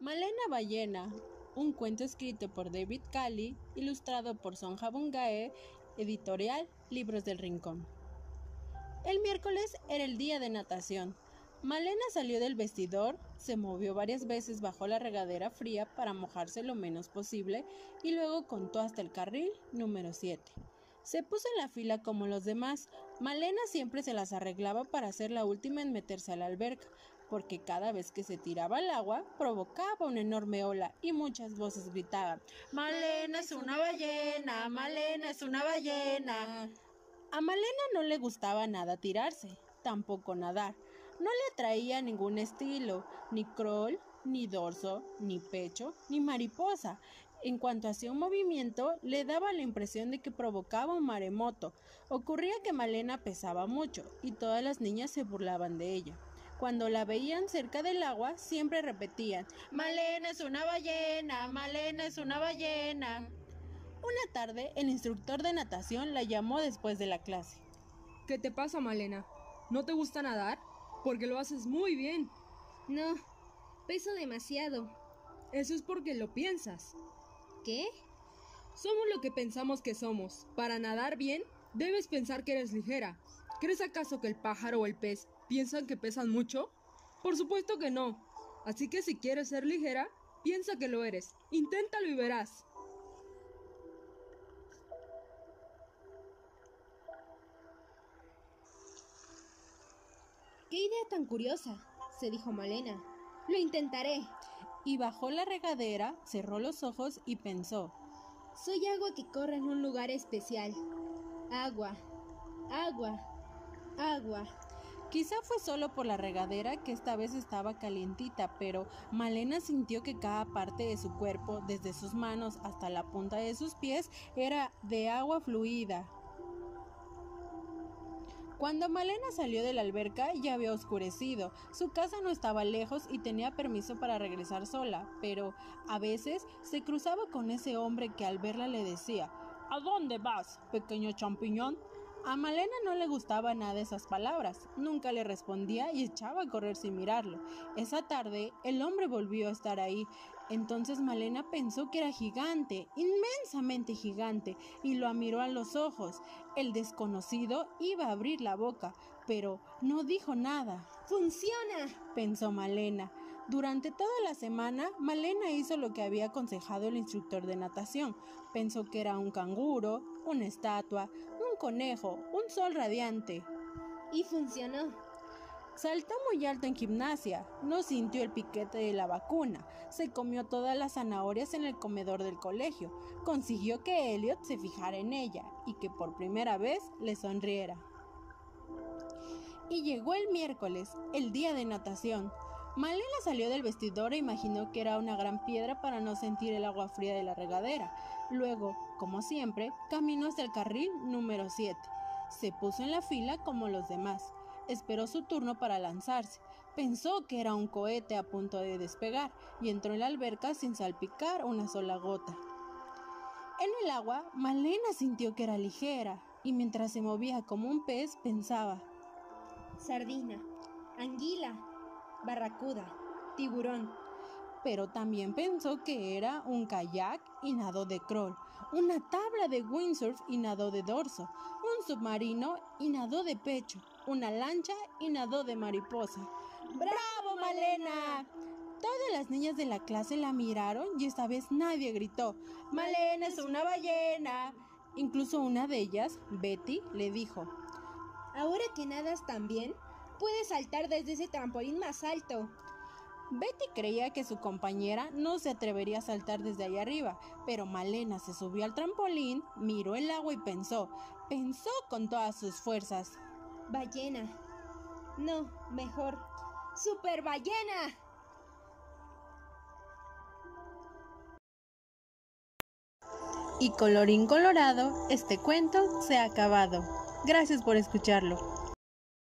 Malena Ballena, un cuento escrito por David Cali, ilustrado por Sonja Bungae, editorial Libros del Rincón. El miércoles era el día de natación. Malena salió del vestidor, se movió varias veces bajo la regadera fría para mojarse lo menos posible y luego contó hasta el carril número 7. Se puso en la fila como los demás. Malena siempre se las arreglaba para ser la última en meterse a la alberca, porque cada vez que se tiraba al agua provocaba una enorme ola y muchas voces gritaban Malena es una ballena, Malena es una ballena. A Malena no le gustaba nada tirarse, tampoco nadar. No le atraía ningún estilo, ni crawl, ni dorso, ni pecho, ni mariposa. En cuanto hacía un movimiento, le daba la impresión de que provocaba un maremoto. Ocurría que Malena pesaba mucho y todas las niñas se burlaban de ella. Cuando la veían cerca del agua, siempre repetían, Malena es una ballena, Malena es una ballena. Una tarde, el instructor de natación la llamó después de la clase. ¿Qué te pasa, Malena? ¿No te gusta nadar? Porque lo haces muy bien. No, peso demasiado. Eso es porque lo piensas. ¿Qué? Somos lo que pensamos que somos. Para nadar bien, debes pensar que eres ligera. ¿Crees acaso que el pájaro o el pez piensan que pesan mucho? Por supuesto que no. Así que si quieres ser ligera, piensa que lo eres. Inténtalo y verás. ¡Qué idea tan curiosa! se dijo Malena. Lo intentaré. Y bajó la regadera, cerró los ojos y pensó. Soy agua que corre en un lugar especial. Agua, agua, agua. Quizá fue solo por la regadera que esta vez estaba calientita, pero Malena sintió que cada parte de su cuerpo, desde sus manos hasta la punta de sus pies, era de agua fluida. Cuando Malena salió de la alberca ya había oscurecido. Su casa no estaba lejos y tenía permiso para regresar sola, pero a veces se cruzaba con ese hombre que al verla le decía ¿A dónde vas, pequeño champiñón? A Malena no le gustaba nada esas palabras, nunca le respondía y echaba a correr sin mirarlo. Esa tarde el hombre volvió a estar ahí, entonces Malena pensó que era gigante, inmensamente gigante, y lo miró a los ojos. El desconocido iba a abrir la boca, pero no dijo nada. ¡Funciona! pensó Malena. Durante toda la semana, Malena hizo lo que había aconsejado el instructor de natación. Pensó que era un canguro, una estatua, conejo, un sol radiante. Y funcionó. Saltó muy alto en gimnasia, no sintió el piquete de la vacuna, se comió todas las zanahorias en el comedor del colegio, consiguió que Elliot se fijara en ella y que por primera vez le sonriera. Y llegó el miércoles, el día de natación. Malena salió del vestidor e imaginó que era una gran piedra para no sentir el agua fría de la regadera. Luego, como siempre, caminó hasta el carril número 7. Se puso en la fila como los demás. Esperó su turno para lanzarse. Pensó que era un cohete a punto de despegar y entró en la alberca sin salpicar una sola gota. En el agua, Malena sintió que era ligera y mientras se movía como un pez pensaba. Sardina, anguila, barracuda, tiburón. Pero también pensó que era un kayak y nadó de crawl, una tabla de windsurf y nadó de dorso, un submarino y nadó de pecho, una lancha y nadó de mariposa. ¡Bravo, Malena! Todas las niñas de la clase la miraron y esta vez nadie gritó, Malena es una ballena. Incluso una de ellas, Betty, le dijo, Ahora que nadas tan bien, puedes saltar desde ese trampolín más alto. Betty creía que su compañera no se atrevería a saltar desde allá arriba, pero Malena se subió al trampolín, miró el agua y pensó, pensó con todas sus fuerzas. Ballena. No, mejor. ¡Super ballena! Y colorín colorado, este cuento se ha acabado. Gracias por escucharlo.